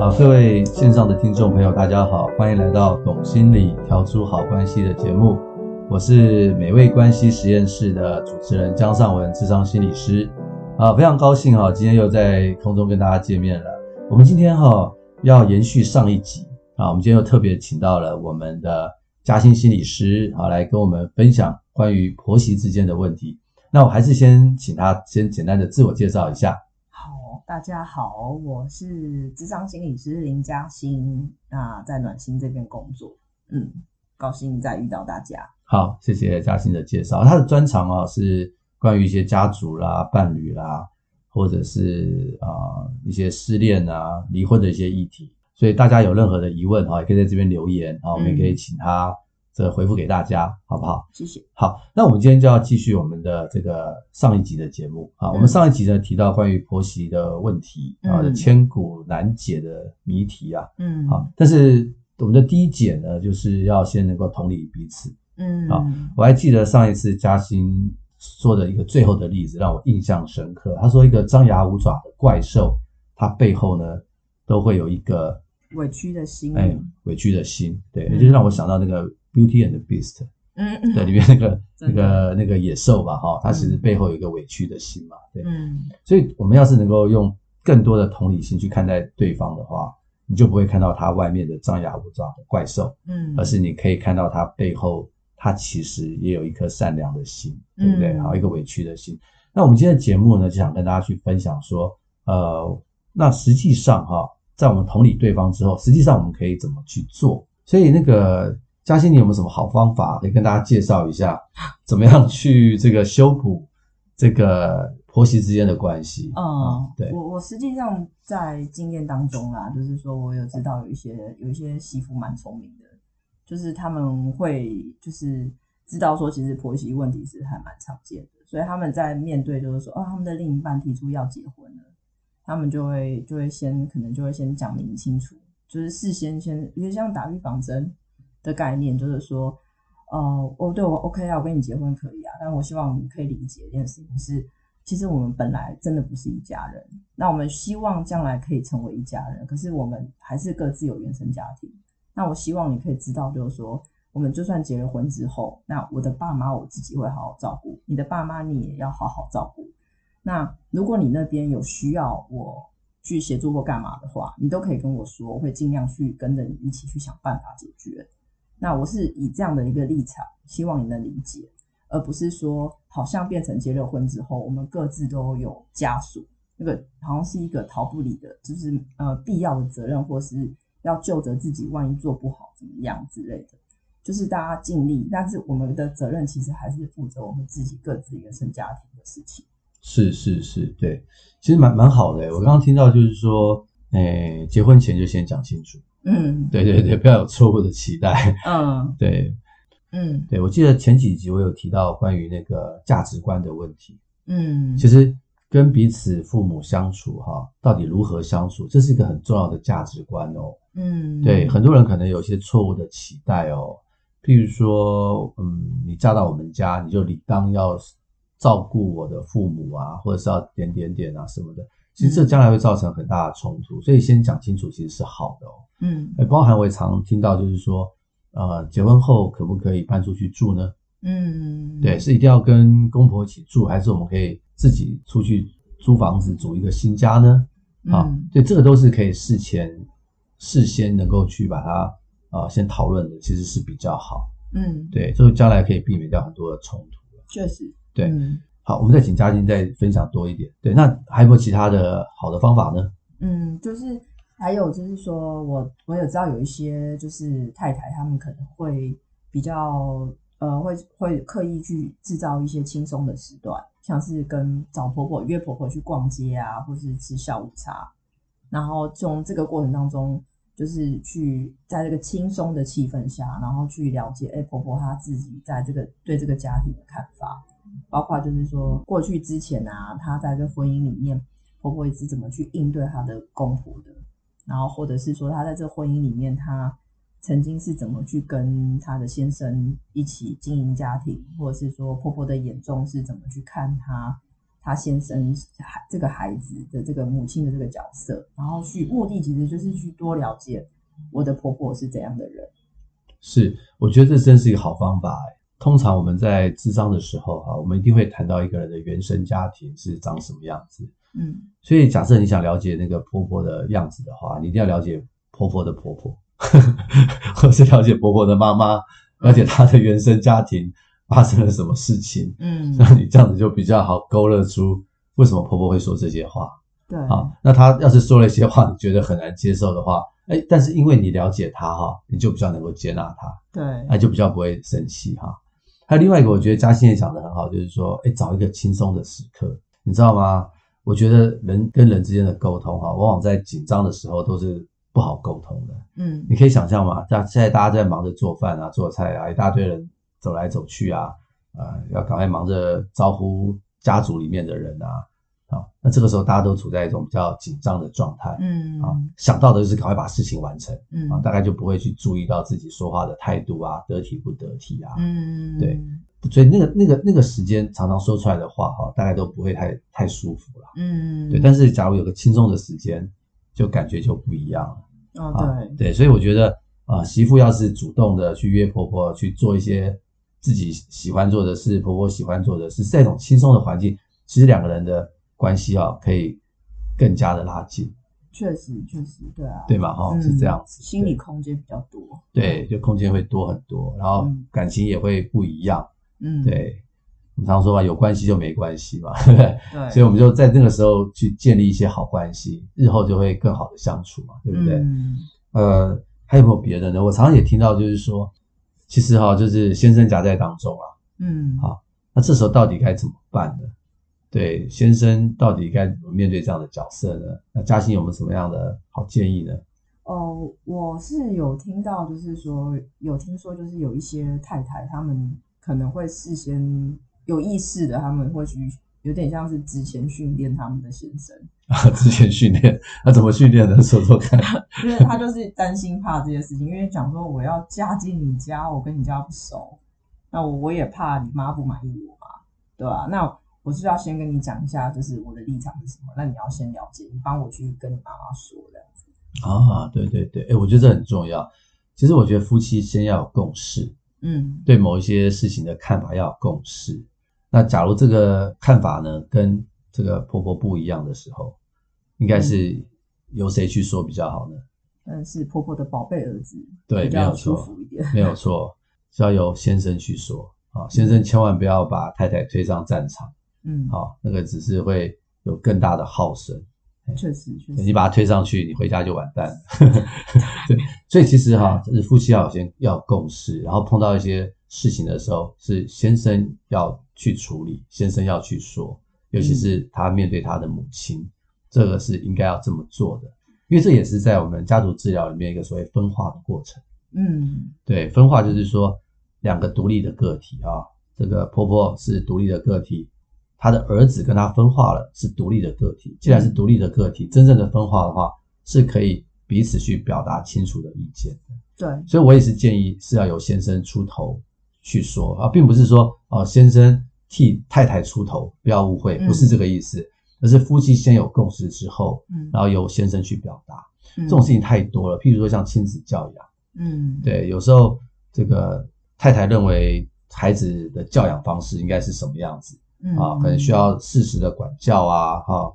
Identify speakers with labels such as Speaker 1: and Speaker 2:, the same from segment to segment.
Speaker 1: 好，各位线上的听众朋友，大家好，欢迎来到《懂心理调出好关系》的节目。我是美味关系实验室的主持人江尚文，智商心理师。啊，非常高兴哈，今天又在空中跟大家见面了。我们今天哈要延续上一集啊，我们今天又特别请到了我们的嘉兴心理师啊，来跟我们分享关于婆媳之间的问题。那我还是先请他先简单的自我介绍一下。
Speaker 2: 好，大家好，我是智商心理师林嘉欣，那在暖心这边工作，嗯，高兴再遇到大家。
Speaker 1: 好，谢谢嘉欣的介绍。他的专长啊是关于一些家族啦、伴侣啦，或者是啊、呃、一些失恋啊、离婚的一些议题。所以大家有任何的疑问哈，也可以在这边留言啊，我们也可以请他。这回复给大家，好不好？
Speaker 2: 谢谢。
Speaker 1: 好，那我们今天就要继续我们的这个上一集的节目啊。我们上一集呢提到关于婆媳的问题啊，千古难解的谜题啊。嗯。好，但是我们的第一解呢，就是要先能够同理彼此。嗯。啊，我还记得上一次嘉欣说的一个最后的例子让我印象深刻。他说，一个张牙舞爪的怪兽，它背后呢都会有一个
Speaker 2: 委屈的心。
Speaker 1: 哎，委屈的心，对，也就是让我想到那个。Beauty and the Beast，嗯嗯，对，里面那个 那个那个野兽吧，哈，它其实背后有一个委屈的心嘛，对，嗯，所以我们要是能够用更多的同理心去看待对方的话，你就不会看到他外面的张牙舞爪的怪兽，嗯，而是你可以看到他背后，他其实也有一颗善良的心，对不对？好，一个委屈的心。那我们今天的节目呢，就想跟大家去分享说，呃，那实际上哈，在我们同理对方之后，实际上我们可以怎么去做？所以那个。嘉欣，你有没有什么好方法可以跟大家介绍一下？怎么样去这个修补这个婆媳之间的关系？
Speaker 2: 嗯，对，我我实际上在经验当中啦，就是说我有知道有一些有一些媳妇蛮聪明的，就是他们会就是知道说其实婆媳问题是还蛮常见的，所以他们在面对就是说哦，他们的另一半提出要结婚了，他们就会就会先可能就会先讲明清楚，就是事先先有点像打预防针。的概念就是说，呃，哦，对我 OK 啊，我跟你结婚可以啊，但我希望你可以理解一件事情是，其实我们本来真的不是一家人，那我们希望将来可以成为一家人，可是我们还是各自有原生家庭。那我希望你可以知道，就是说，我们就算结了婚之后，那我的爸妈我自己会好好照顾，你的爸妈你也要好好照顾。那如果你那边有需要我去协助或干嘛的话，你都可以跟我说，我会尽量去跟着你一起去想办法解决。那我是以这样的一个立场，希望你能理解，而不是说好像变成结了婚之后，我们各自都有家属，那个好像是一个逃不离的，就是呃必要的责任，或是要就着自己，万一做不好怎么样之类的，就是大家尽力，但是我们的责任其实还是负责我们自己各自原生家庭的事情。
Speaker 1: 是是是，对，其实蛮蛮好的。我刚刚听到就是说，诶，结婚前就先讲清楚。嗯，对对对，不要有错误的期待。嗯，对，嗯，对，我记得前几集我有提到关于那个价值观的问题。嗯，其实跟彼此父母相处哈，到底如何相处，这是一个很重要的价值观哦。嗯，对，很多人可能有些错误的期待哦，譬如说，嗯，你嫁到我们家，你就理当要照顾我的父母啊，或者是要点点点啊什么的。其实这将来会造成很大的冲突，所以先讲清楚其实是好的哦。嗯，包含我也常听到就是说，呃，结婚后可不可以搬出去住呢？嗯，对，是一定要跟公婆一起住，还是我们可以自己出去租房子组一个新家呢？啊，对，这个都是可以事前事先能够去把它啊、呃、先讨论的，其实是比较好。嗯，对，这个将来可以避免掉很多的冲突。
Speaker 2: 确实，
Speaker 1: 对。嗯好，我们再请嘉欣再分享多一点。对，那还有没有其他的好的方法呢？
Speaker 2: 嗯，就是还有就是说我我也知道有一些就是太太，她们可能会比较呃会会刻意去制造一些轻松的时段，像是跟找婆婆约婆婆去逛街啊，或是吃下午茶，然后从这个过程当中，就是去在这个轻松的气氛下，然后去了解哎婆婆她自己在这个对这个家庭的看法。包括就是说，过去之前啊，她在这婚姻里面，婆婆是怎么去应对她的公婆的，然后或者是说，她在这婚姻里面，她曾经是怎么去跟她的先生一起经营家庭，或者是说，婆婆的眼中是怎么去看她，他先生孩这个孩子的这个母亲的这个角色，然后去目的其实就是去多了解我的婆婆是怎样的人。
Speaker 1: 是，我觉得这真是一个好方法。通常我们在智商的时候，哈，我们一定会谈到一个人的原生家庭是长什么样子。嗯，所以假设你想了解那个婆婆的样子的话，你一定要了解婆婆的婆婆，或是了解婆婆的妈妈，了解她的原生家庭发生了什么事情。嗯，那你这样子就比较好勾勒出为什么婆婆会说这些话。
Speaker 2: 对，
Speaker 1: 好，那她要是说了一些话，你觉得很难接受的话。哎，但是因为你了解她哈，你就比较能够接纳她，
Speaker 2: 对，
Speaker 1: 那就比较不会生气哈。还有另外一个，我觉得嘉欣也讲得很好，就是说，哎，找一个轻松的时刻，你知道吗？我觉得人跟人之间的沟通哈，往往在紧张的时候都是不好沟通的。嗯，你可以想象嘛，像现在大家在忙着做饭啊、做菜啊，一大堆人走来走去啊，啊，要赶快忙着招呼家族里面的人啊。啊，那这个时候大家都处在一种比较紧张的状态，嗯，啊，想到的就是赶快把事情完成，嗯，啊，大概就不会去注意到自己说话的态度啊，得体不得体啊，嗯，对，所以那个那个那个时间常常说出来的话，哈，大概都不会太太舒服了，嗯，对，但是假如有个轻松的时间，就感觉就不一样了，
Speaker 2: 哦，对，
Speaker 1: 对，所以我觉得啊，媳妇要是主动的去约婆婆去做一些自己喜欢做的事，婆婆喜欢做的事，在这种轻松的环境，其实两个人的。关系啊，可以更加的拉近。
Speaker 2: 确实，确实，对啊，
Speaker 1: 对嘛，哈、嗯，是这样子，
Speaker 2: 心理空间比较多。
Speaker 1: 对，就空间会多很多，然后感情也会不一样。嗯，对，我们常说嘛，有关系就没关系嘛，对不对？对，所以我们就在那个时候去建立一些好关系，日后就会更好的相处嘛，对不对？嗯。呃，还有没有别的呢？我常常也听到，就是说，其实哈，就是先生夹在当中啊。嗯。好，那这时候到底该怎么办呢？对，先生到底该怎么面对这样的角色呢？那嘉欣有没有什么样的好建议呢？
Speaker 2: 哦，我是有听到，就是说有听说，就是有一些太太，他们可能会事先有意识的，他们会去有点像是之前训练他们的先生
Speaker 1: 啊，之前训练，那怎么训练呢？说说看。
Speaker 2: 因为他就是担心怕这些事情，因为讲说我要嫁进你家，我跟你家不熟，那我我也怕你妈不满意我嘛，对吧？那我是要先跟你讲一下，就是我的立场是什么。那你要先了解，你帮我去跟你妈妈说这样子。
Speaker 1: 啊，对对对，哎，我觉得这很重要。其实我觉得夫妻先要有共识，嗯，对某一些事情的看法要有共识。那假如这个看法呢，跟这个婆婆不一样的时候，应该是由谁去说比较好呢？
Speaker 2: 嗯，是婆婆的宝贝儿子，
Speaker 1: 对，比较舒服一点，没有错，是要由先生去说啊。先生千万不要把太太推上战场。嗯，好，那个只是会有更大的耗损。
Speaker 2: 确实，确实，
Speaker 1: 你把它推上去，你回家就完蛋了。对，所以其实哈，就是夫妻要先要共识，然后碰到一些事情的时候，是先生要去处理，先生要去说，尤其是他面对他的母亲，嗯、这个是应该要这么做的，因为这也是在我们家族治疗里面一个所谓分化的过程。嗯，对，分化就是说两个独立的个体啊，这个婆婆是独立的个体。他的儿子跟他分化了，是独立的个体。既然是独立的个体，真正的分化的话，是可以彼此去表达清楚的意见的。
Speaker 2: 对，
Speaker 1: 所以我也是建议是要由先生出头去说啊，并不是说哦先生替太太出头，不要误会，不是这个意思，而是夫妻先有共识之后，嗯，然后由先生去表达。这种事情太多了，譬如说像亲子教养，嗯，对，有时候这个太太认为孩子的教养方式应该是什么样子。啊，可能需要适时的管教啊，哈，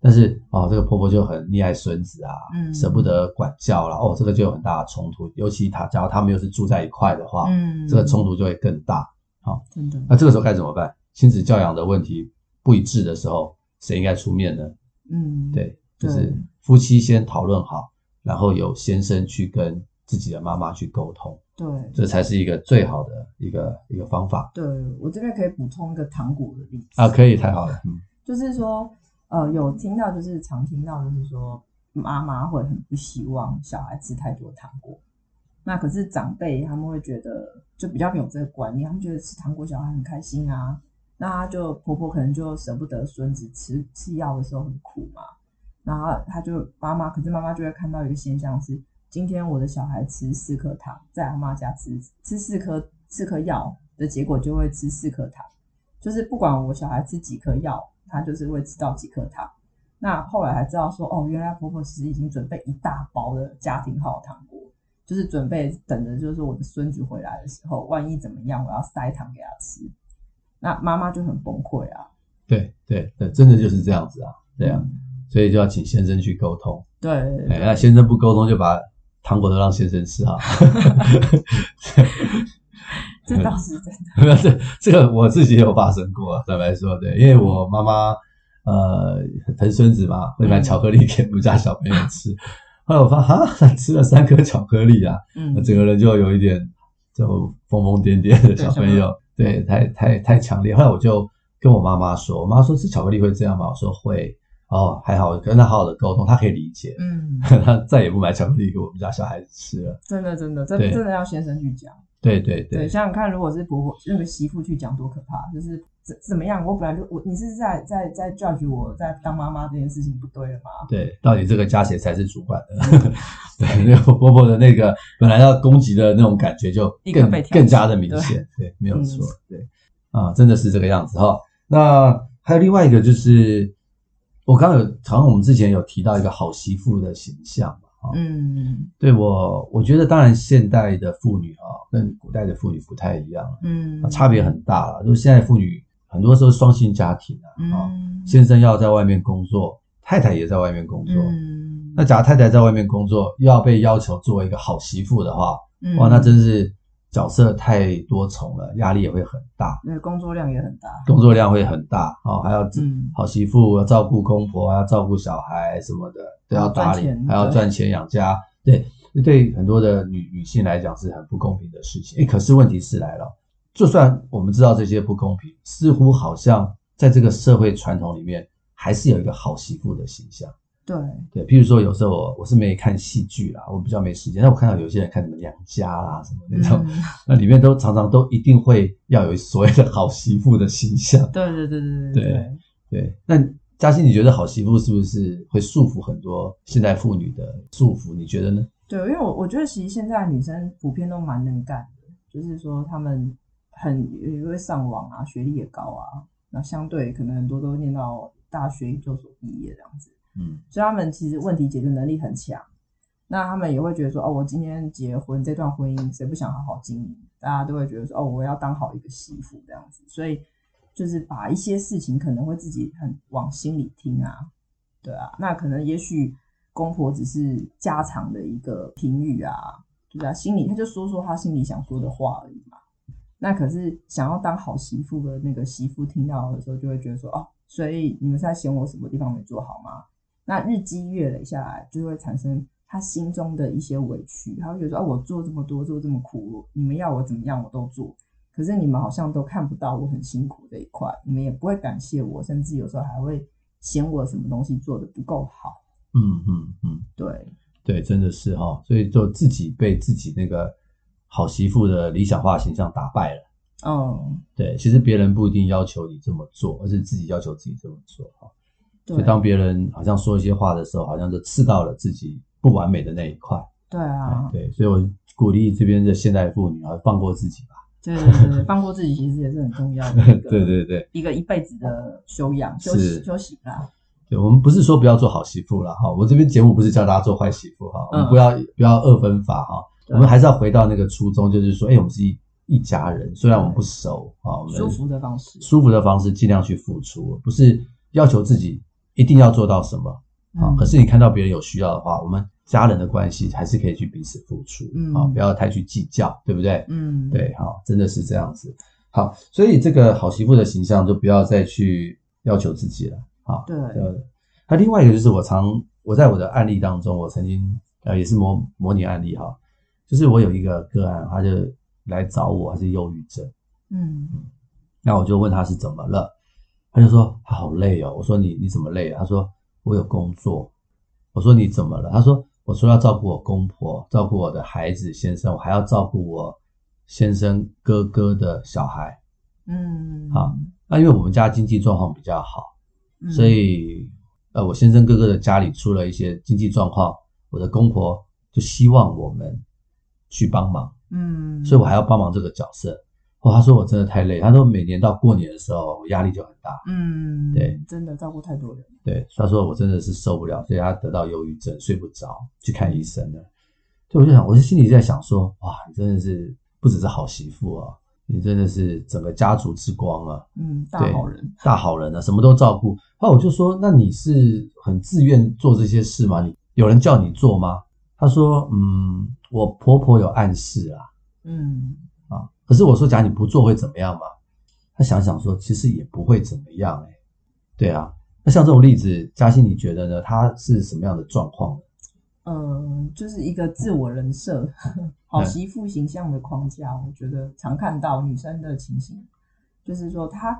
Speaker 1: 但是啊，这个婆婆就很溺爱孙子啊，嗯，舍不得管教了，哦，这个就有很大的冲突，尤其他假如他们又是住在一块的话，嗯，这个冲突就会更大，好，真的，那这个时候该怎么办？亲子教养的问题不一致的时候，谁应该出面呢？嗯，对，就是夫妻先讨论好，然后由先生去跟自己的妈妈去沟通。对，这才是一个最好的一个一个方法。
Speaker 2: 对，我这边可以补充一个糖果的例子
Speaker 1: 啊，可以，太好了。嗯，
Speaker 2: 就是说，呃，有听到，就是常听到，就是说，妈妈会很不希望小孩吃太多糖果。那可是长辈他们会觉得，就比较没有这个观念，他们觉得吃糖果小孩很开心啊。那他就婆婆可能就舍不得孙子吃吃药的时候很苦嘛，然后他就妈妈，可是妈妈就会看到一个现象是。今天我的小孩吃四颗糖，在阿妈家吃吃四颗四颗药的结果就会吃四颗糖，就是不管我小孩吃几颗药，他就是会吃到几颗糖。那后来才知道说，哦，原来婆婆其实已经准备一大包的家庭号糖果，就是准备等着，就是我的孙子回来的时候，万一怎么样，我要塞糖给他吃。那妈妈就很崩溃啊。
Speaker 1: 对对对，真的就是这样子啊，这样，所以就要请先生去沟通。
Speaker 2: 对，
Speaker 1: 哎，那先生不沟通，就把糖果都让先生吃啊。
Speaker 2: 这倒是真的。
Speaker 1: 这这个我自己也有发生过，坦白说，对，因为我妈妈。呃，疼孙子嘛，会买巧克力给我们家小朋友吃。嗯、后来我发现，哈，吃了三颗巧克力啊，嗯，整个人就有一点就疯疯癫癫的小朋友，对，对太太太强烈。后来我就跟我妈妈说，我妈说吃巧克力会这样吗？我说会。哦，还好，跟他好好的沟通，他可以理解。嗯，他再也不买巧克力给我们家小孩子吃了。
Speaker 2: 真的，真的，真的真的要先生去讲。
Speaker 1: 对对对，
Speaker 2: 对，想想看，如果是婆婆那个媳妇去讲，多可怕！就是怎怎么样？我本来就我，你是在在在 judge 我在当妈妈这件事情不对了吗？
Speaker 1: 对，到底这个家谁才是主管的？对，那个婆婆的那个本来要攻击的那种感觉就更更加的明显。对，对，没有错。嗯、对，啊，真的是这个样子哈。那还有另外一个就是，我刚刚有好像我们之前有提到一个好媳妇的形象。嗯，对我，我觉得当然现代的妇女啊，跟古代的妇女不太一样，嗯，差别很大了。就是现在妇女很多时候双薪家庭啊，啊、嗯，先生要在外面工作，太太也在外面工作。嗯，那假如太太在外面工作，又要被要求做一个好媳妇的话，嗯、哇，那真是。角色太多重了，压力也会很大。
Speaker 2: 那工作量也很大，
Speaker 1: 工作量会很大哦，还要好媳妇要照顾公婆，还要照顾小孩什么的都要打理，还要赚钱养家。对，对很多的女女性来讲是很不公平的事情。哎，可是问题是来了，就算我们知道这些不公平，似乎好像在这个社会传统里面，还是有一个好媳妇的形象。
Speaker 2: 对
Speaker 1: 对，譬如说有时候我我是没看戏剧啦，我比较没时间。但我看到有些人看什么娘家啦什么那种，嗯、那里面都常常都一定会要有所谓的好媳妇的形象。
Speaker 2: 对对对对对
Speaker 1: 对对，对。那嘉欣，你觉得好媳妇是不是会束缚很多现代妇女的束缚？你觉得呢？
Speaker 2: 对，因为我我觉得其实现在女生普遍都蛮能干的，就是说她们很也会上网啊，学历也高啊，那相对可能很多都念到大学研究所毕业这样子。嗯，所以他们其实问题解决能力很强，那他们也会觉得说，哦，我今天结婚这段婚姻，谁不想好好经营？大家都会觉得说，哦，我要当好一个媳妇这样子，所以就是把一些事情可能会自己很往心里听啊，对啊，那可能也许公婆只是家常的一个评语啊，对啊，心里他就说说他心里想说的话而已嘛。那可是想要当好媳妇的那个媳妇听到的时候，就会觉得说，哦，所以你们是在嫌我什么地方没做好吗？那日积月累下来，就会产生他心中的一些委屈，他会觉得说：“啊，我做这么多，做这么苦，你们要我怎么样，我都做。可是你们好像都看不到我很辛苦这一块，你们也不会感谢我，甚至有时候还会嫌我什么东西做的不够好。”
Speaker 1: 嗯嗯嗯，对对，真的是哈，所以就自己被自己那个好媳妇的理想化形象打败了。嗯，对，其实别人不一定要求你这么做，而是自己要求自己这么做哈。所以当别人好像说一些话的时候，好像就刺到了自己不完美的那一块。
Speaker 2: 对啊，
Speaker 1: 对，所以我鼓励这边的现代妇女啊，放过自己吧。
Speaker 2: 对对对，放过自己其实也是很重要的。
Speaker 1: 对对对，
Speaker 2: 一个一辈子的修养、休息、休息啦。
Speaker 1: 对，我们不是说不要做好媳妇了哈，我这边节目不是教大家做坏媳妇哈，我们不要不要二分法哈，我们还是要回到那个初衷，就是说，哎，我们是一一家人，虽然我们不熟啊，我们
Speaker 2: 舒服的方式，
Speaker 1: 舒服的方式尽量去付出，不是要求自己。一定要做到什么啊？嗯、可是你看到别人有需要的话，我们家人的关系还是可以去彼此付出，嗯，啊，不要太去计较，对不对？嗯，对，好，真的是这样子。好，所以这个好媳妇的形象就不要再去要求自己了。啊，
Speaker 2: 对。
Speaker 1: 那另外一个就是我常我在我的案例当中，我曾经呃也是模模拟案例哈，就是我有一个个案，他就来找我，他是忧郁症，嗯嗯，那我就问他是怎么了。他就说他好累哦，我说你你怎么累啊？他说我有工作。我说你怎么了？他说我说要照顾我公婆，照顾我的孩子先生，我还要照顾我先生哥哥的小孩。嗯，好，那因为我们家经济状况比较好，所以呃我先生哥哥的家里出了一些经济状况，我的公婆就希望我们去帮忙。嗯，所以我还要帮忙这个角色。哦，他说我真的太累。他说每年到过年的时候，我压力就很大。
Speaker 2: 嗯，
Speaker 1: 对，
Speaker 2: 真的照顾太多人。
Speaker 1: 对，他说我真的是受不了，所以他得到忧郁症，睡不着，去看医生了。对，我就想，我就心里在想说，哇，你真的是不只是好媳妇啊，你真的是整个家族之光啊。
Speaker 2: 嗯，大好人，
Speaker 1: 大好人啊，什么都照顾。后来我就说，那你是很自愿做这些事吗？你有人叫你做吗？他说，嗯，我婆婆有暗示啊。嗯。可是我说，假如你不做会怎么样嘛？他想想说，其实也不会怎么样哎、欸。对啊，那像这种例子，嘉欣你觉得呢？他是什么样的状况？
Speaker 2: 嗯、呃，就是一个自我人设、好媳妇形象的框架。嗯、我觉得常看到女生的情形，就是说她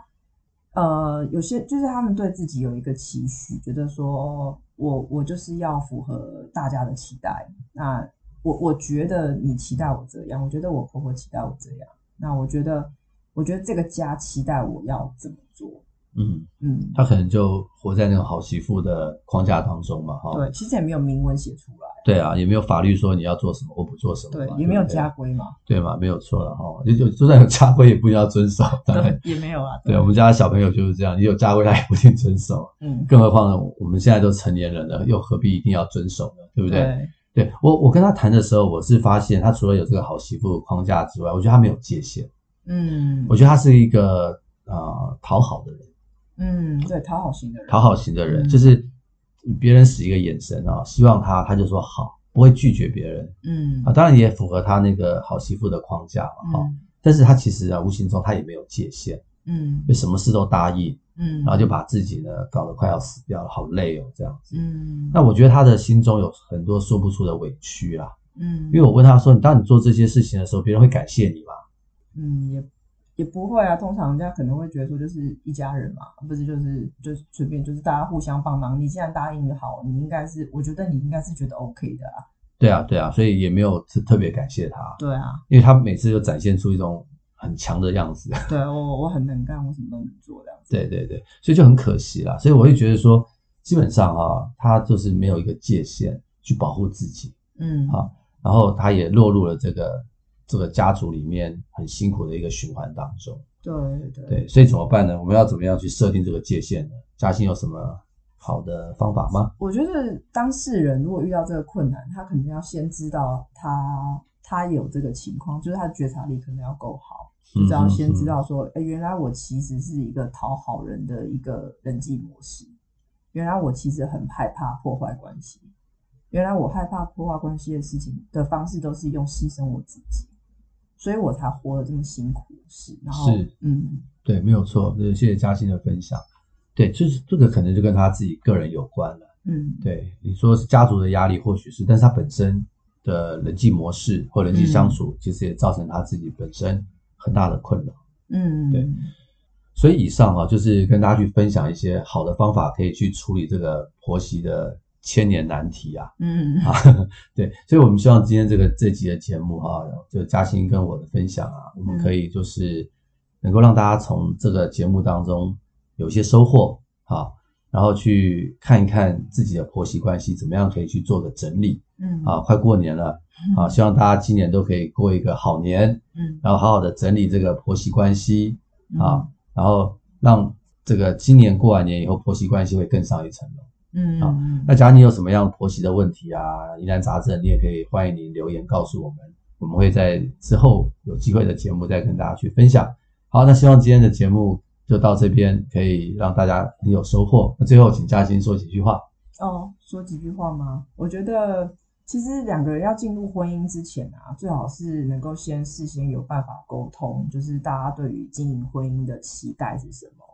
Speaker 2: 呃，有些就是他们对自己有一个期许，觉得说我我就是要符合大家的期待。那我我觉得你期待我这样，我觉得我婆婆期待我这样。那我觉得，我觉得这个家期待我要怎么做？
Speaker 1: 嗯嗯，他可能就活在那种好媳妇的框架当中嘛，哈。
Speaker 2: 对，其实也没有明文写出来。
Speaker 1: 对啊，也没有法律说你要做什么或不做什么。
Speaker 2: 对，也没有家规嘛。
Speaker 1: 对嘛，没有错了哈。就就就算有家规，也不一定要遵守。当然
Speaker 2: 也没有啊。
Speaker 1: 对，我们家的小朋友就是这样，你有家规他也不一定遵守。嗯，更何况呢，我们现在都成年人了，又何必一定要遵守呢？对不对？对。对我，我跟他谈的时候，我是发现他除了有这个好媳妇的框架之外，我觉得他没有界限。嗯，我觉得他是一个呃讨好的人。
Speaker 2: 嗯，对，讨好型的人。
Speaker 1: 讨好型的人，嗯、就是别人使一个眼神啊，希望他，他就说好，不会拒绝别人。嗯啊，当然也符合他那个好媳妇的框架嘛。哈、嗯，但是他其实啊，无形中他也没有界限。嗯，就什么事都答应。嗯，然后就把自己呢搞得快要死掉了，好累哦，这样子。嗯，那我觉得他的心中有很多说不出的委屈啦。嗯，因为我问他说：“你当你做这些事情的时候，别人会感谢你吗？”
Speaker 2: 嗯，也也不会啊。通常人家可能会觉得说，就是一家人嘛，不是就是就是随便就是大家互相帮忙。你既然答应的好，你应该是我觉得你应该是觉得 OK 的啊。
Speaker 1: 对啊，对啊，所以也没有特特别感谢他。
Speaker 2: 对啊，
Speaker 1: 因为他每次就展现出一种。很强的样子，
Speaker 2: 对我我很能干，我什么都能做这样子。
Speaker 1: 对对对，所以就很可惜啦。所以我会觉得说，基本上啊，他就是没有一个界限去保护自己，嗯，好，然后他也落入了这个这个家族里面很辛苦的一个循环当中。
Speaker 2: 对对
Speaker 1: 对，所以怎么办呢？我们要怎么样去设定这个界限呢？嘉欣有什么好的方法吗？
Speaker 2: 我觉得当事人如果遇到这个困难，他肯定要先知道他他有这个情况，就是他的觉察力可能要够好。就只要先知道说，哎、欸，原来我其实是一个讨好人的一个人际模式。原来我其实很害怕破坏关系。原来我害怕破坏关系的事情的方式都是用牺牲我自己，所以我才活得这么辛苦。是，然后是，嗯，
Speaker 1: 对，没有错。就是谢谢嘉欣的分享。对，就是这个可能就跟他自己个人有关了。嗯，对，你说是家族的压力，或许是，但是他本身的人际模式或人际相处，嗯、其实也造成他自己本身。很大的困扰，嗯，对，所以以上啊，就是跟大家去分享一些好的方法，可以去处理这个婆媳的千年难题啊，嗯。啊，对，所以我们希望今天这个这集的节目哈，就嘉欣跟我的分享啊，我们可以就是能够让大家从这个节目当中有一些收获啊。然后去看一看自己的婆媳关系怎么样可以去做个整理，嗯啊，快过年了啊，希望大家今年都可以过一个好年，嗯，然后好好的整理这个婆媳关系啊，然后让这个今年过完年以后婆媳关系会更上一层楼，嗯啊，那假如你有什么样婆媳的问题啊、疑难杂症，你也可以欢迎您留言告诉我们，我们会在之后有机会的节目再跟大家去分享。好，那希望今天的节目。就到这边，可以让大家很有收获。那最后，请嘉欣说几句话。
Speaker 2: 哦，说几句话吗？我觉得，其实两个人要进入婚姻之前啊，最好是能够先事先有办法沟通，就是大家对于经营婚姻的期待是什么。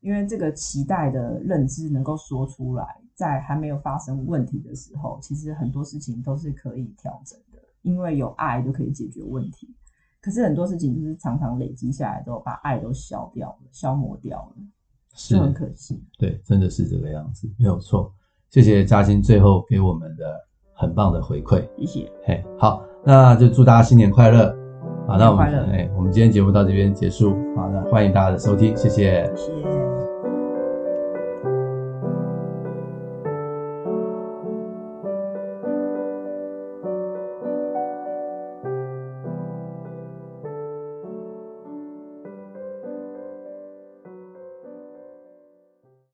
Speaker 2: 因为这个期待的认知能够说出来，在还没有发生问题的时候，其实很多事情都是可以调整的，因为有爱就可以解决问题。可是很多事情就是常常累积下来之后，把爱都消掉了，消磨掉了，是很可惜。
Speaker 1: 对，真的是这个样子，没有错。谢谢嘉欣最后给我们的很棒的回馈，
Speaker 2: 谢谢。
Speaker 1: 嘿，好，那就祝大家新年快乐。好，那我
Speaker 2: 们。
Speaker 1: 哎，我们今天节目到这边结束。好，那欢迎大家的收听，谢谢。
Speaker 2: 谢谢。